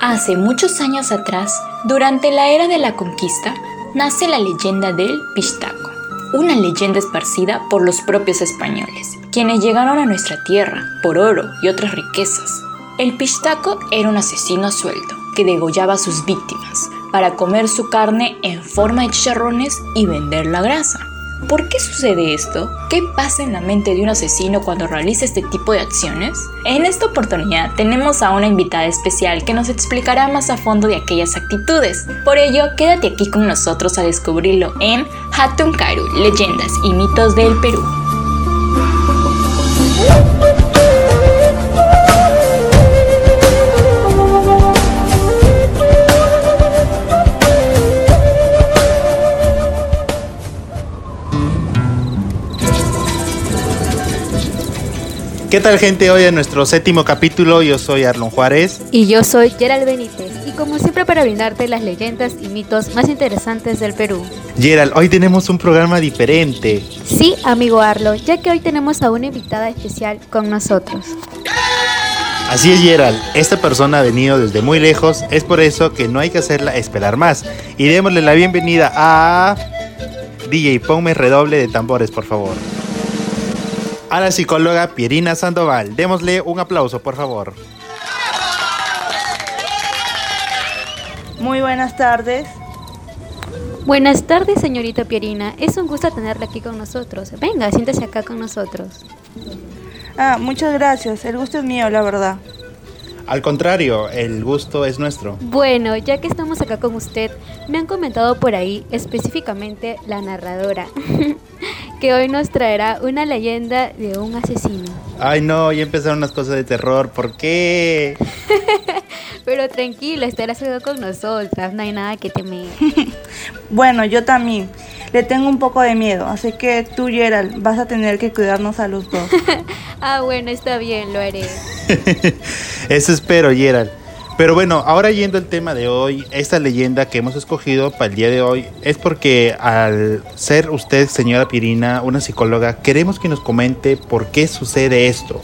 Hace muchos años atrás, durante la era de la conquista, nace la leyenda del Pistaco, una leyenda esparcida por los propios españoles, quienes llegaron a nuestra tierra por oro y otras riquezas. El Pistaco era un asesino sueldo que degollaba a sus víctimas para comer su carne en forma de chicharrones y vender la grasa. ¿Por qué sucede esto? ¿Qué pasa en la mente de un asesino cuando realiza este tipo de acciones? En esta oportunidad tenemos a una invitada especial que nos explicará más a fondo de aquellas actitudes. Por ello, quédate aquí con nosotros a descubrirlo en Hatun Karu, Leyendas y Mitos del Perú. ¿Qué tal gente? Hoy en nuestro séptimo capítulo yo soy Arlon Juárez. Y yo soy Gerald Benítez. Y como siempre para brindarte las leyendas y mitos más interesantes del Perú. Gerald, hoy tenemos un programa diferente. Sí, amigo Arlo, ya que hoy tenemos a una invitada especial con nosotros. Así es Gerald, esta persona ha venido desde muy lejos, es por eso que no hay que hacerla esperar más. Y démosle la bienvenida a... DJ, ponme redoble de tambores, por favor a la psicóloga Pierina Sandoval. Démosle un aplauso, por favor. Muy buenas tardes. Buenas tardes, señorita Pierina. Es un gusto tenerla aquí con nosotros. Venga, siéntese acá con nosotros. Ah, muchas gracias. El gusto es mío, la verdad. Al contrario, el gusto es nuestro. Bueno, ya que estamos acá con usted, me han comentado por ahí, específicamente la narradora, que hoy nos traerá una leyenda de un asesino. Ay no, ya empezaron unas cosas de terror, ¿por qué? Pero tranquilo, estarás con nosotras, no hay nada que temer. bueno, yo también. Le tengo un poco de miedo, así que tú, Gerald, vas a tener que cuidarnos a los dos. ah, bueno, está bien, lo haré. Eso espero, Gerald. Pero bueno, ahora yendo al tema de hoy, esta leyenda que hemos escogido para el día de hoy es porque al ser usted, señora Pirina, una psicóloga, queremos que nos comente por qué sucede esto.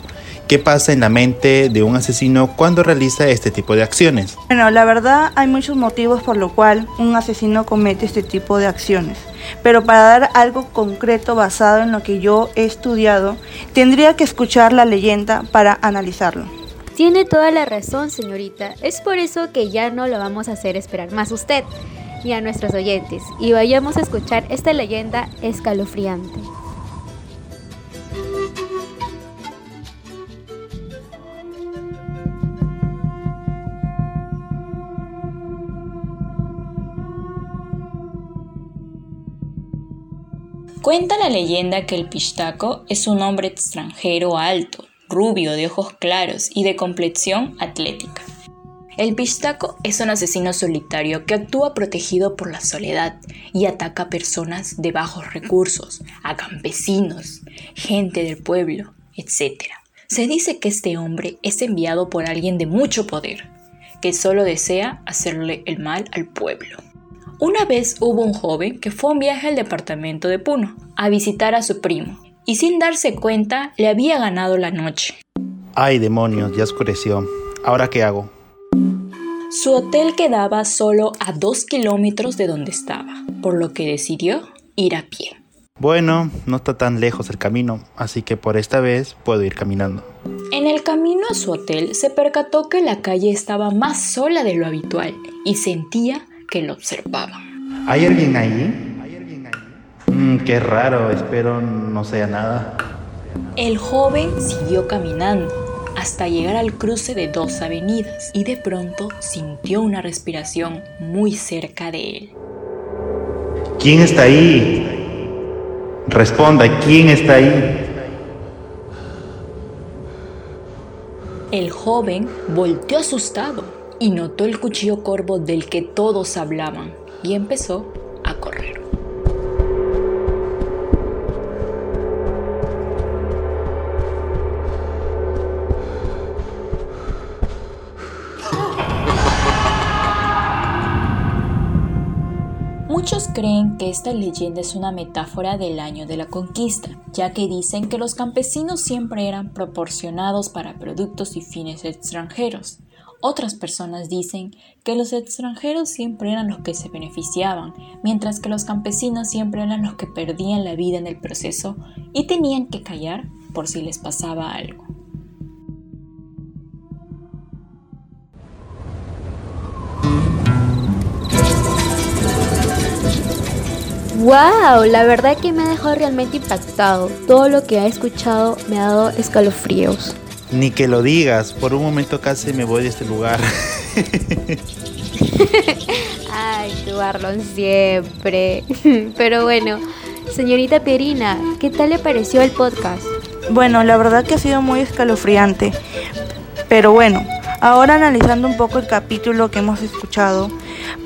¿Qué pasa en la mente de un asesino cuando realiza este tipo de acciones? Bueno, la verdad hay muchos motivos por lo cual un asesino comete este tipo de acciones. Pero para dar algo concreto basado en lo que yo he estudiado, tendría que escuchar la leyenda para analizarlo. Tiene toda la razón, señorita. Es por eso que ya no lo vamos a hacer esperar más usted y a nuestros oyentes. Y vayamos a escuchar esta leyenda escalofriante. Cuenta la leyenda que el Pistaco es un hombre extranjero alto, rubio, de ojos claros y de complexión atlética. El Pistaco es un asesino solitario que actúa protegido por la soledad y ataca a personas de bajos recursos, a campesinos, gente del pueblo, etc. Se dice que este hombre es enviado por alguien de mucho poder, que solo desea hacerle el mal al pueblo. Una vez hubo un joven que fue a un viaje al departamento de Puno a visitar a su primo y sin darse cuenta le había ganado la noche. Ay demonios, ya oscureció. ¿Ahora qué hago? Su hotel quedaba solo a dos kilómetros de donde estaba, por lo que decidió ir a pie. Bueno, no está tan lejos el camino, así que por esta vez puedo ir caminando. En el camino a su hotel se percató que la calle estaba más sola de lo habitual y sentía que lo observaban. ¿Hay alguien ahí? Mm, qué raro, espero no sea nada. El joven siguió caminando hasta llegar al cruce de dos avenidas y de pronto sintió una respiración muy cerca de él. ¿Quién está ahí? Responda, ¿quién está ahí? El joven volteó asustado y notó el cuchillo corvo del que todos hablaban y empezó Muchos creen que esta leyenda es una metáfora del año de la conquista, ya que dicen que los campesinos siempre eran proporcionados para productos y fines extranjeros, Otras personas dicen que los extranjeros siempre eran los que se beneficiaban, mientras que los campesinos siempre eran los que perdían la vida en el proceso y tenían que callar por si les pasaba algo. ¡Wow! La verdad que me ha dejado realmente impactado. Todo lo que he escuchado me ha dado escalofríos. Ni que lo digas, por un momento casi me voy de este lugar. Ay, tu Arlon siempre. Pero bueno, señorita Pierina, ¿qué tal le pareció el podcast? Bueno, la verdad que ha sido muy escalofriante. Pero bueno, ahora analizando un poco el capítulo que hemos escuchado,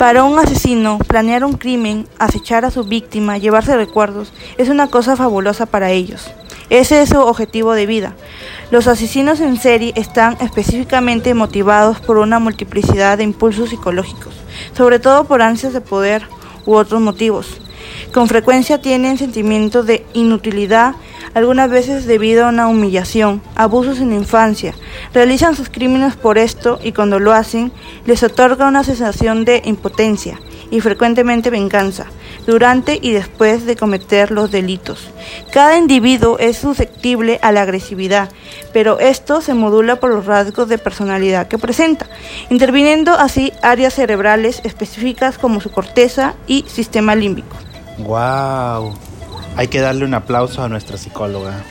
para un asesino, planear un crimen, acechar a su víctima, llevarse recuerdos, es una cosa fabulosa para ellos. Ese es su objetivo de vida. Los asesinos en serie están específicamente motivados por una multiplicidad de impulsos psicológicos, sobre todo por ansias de poder u otros motivos. Con frecuencia tienen sentimientos de inutilidad, algunas veces debido a una humillación, abusos en infancia. Realizan sus crímenes por esto y cuando lo hacen les otorga una sensación de impotencia y frecuentemente venganza durante y después de cometer los delitos. Cada individuo es susceptible a la agresividad, pero esto se modula por los rasgos de personalidad que presenta, interviniendo así áreas cerebrales específicas como su corteza y sistema límbico. ¡Wow! Hay que darle un aplauso a nuestra psicóloga.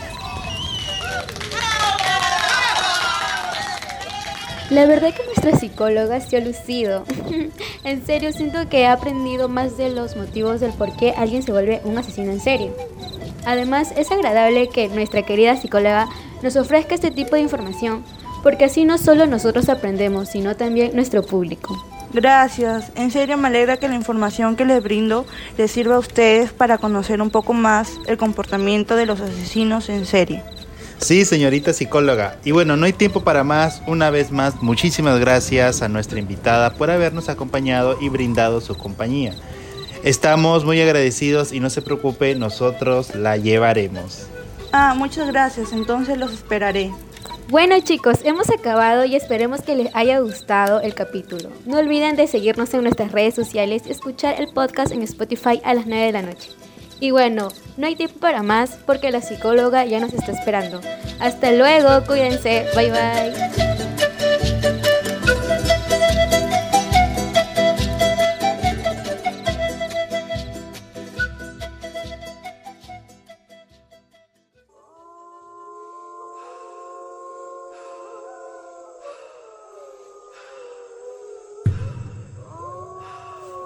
La verdad que nuestra psicóloga se ha lucido. en serio, siento que he aprendido más de los motivos del por qué alguien se vuelve un asesino en serie. Además, es agradable que nuestra querida psicóloga nos ofrezca este tipo de información, porque así no solo nosotros aprendemos, sino también nuestro público. Gracias, en serio me alegra que la información que les brindo les sirva a ustedes para conocer un poco más el comportamiento de los asesinos en serie. Sí, señorita psicóloga. Y bueno, no hay tiempo para más. Una vez más, muchísimas gracias a nuestra invitada por habernos acompañado y brindado su compañía. Estamos muy agradecidos y no se preocupe, nosotros la llevaremos. Ah, muchas gracias, entonces los esperaré. Bueno chicos, hemos acabado y esperemos que les haya gustado el capítulo. No olviden de seguirnos en nuestras redes sociales y escuchar el podcast en Spotify a las 9 de la noche. Y bueno, no hay tiempo para más porque la psicóloga ya nos está esperando. Hasta luego, cuídense, bye bye.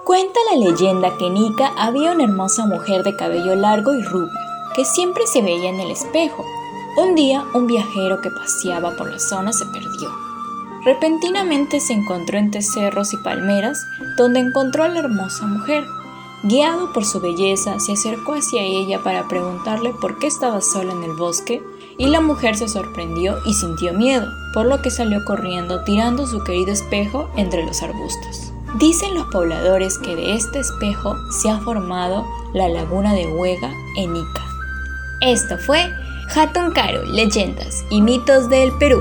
Cuenta la leyenda que en Ica había una hermosa mujer de cabello largo y rubio, que siempre se veía en el espejo. Un día, un viajero que paseaba por la zona se perdió. Repentinamente se encontró entre cerros y palmeras, donde encontró a la hermosa mujer. Guiado por su belleza, se acercó hacia ella para preguntarle por qué estaba sola en el bosque, y la mujer se sorprendió y sintió miedo, por lo que salió corriendo tirando su querido espejo entre los arbustos. Dicen los pobladores que de este espejo se ha formado la laguna de Huega en Ica. Esto fue Hatun Karu, leyendas y mitos del Perú.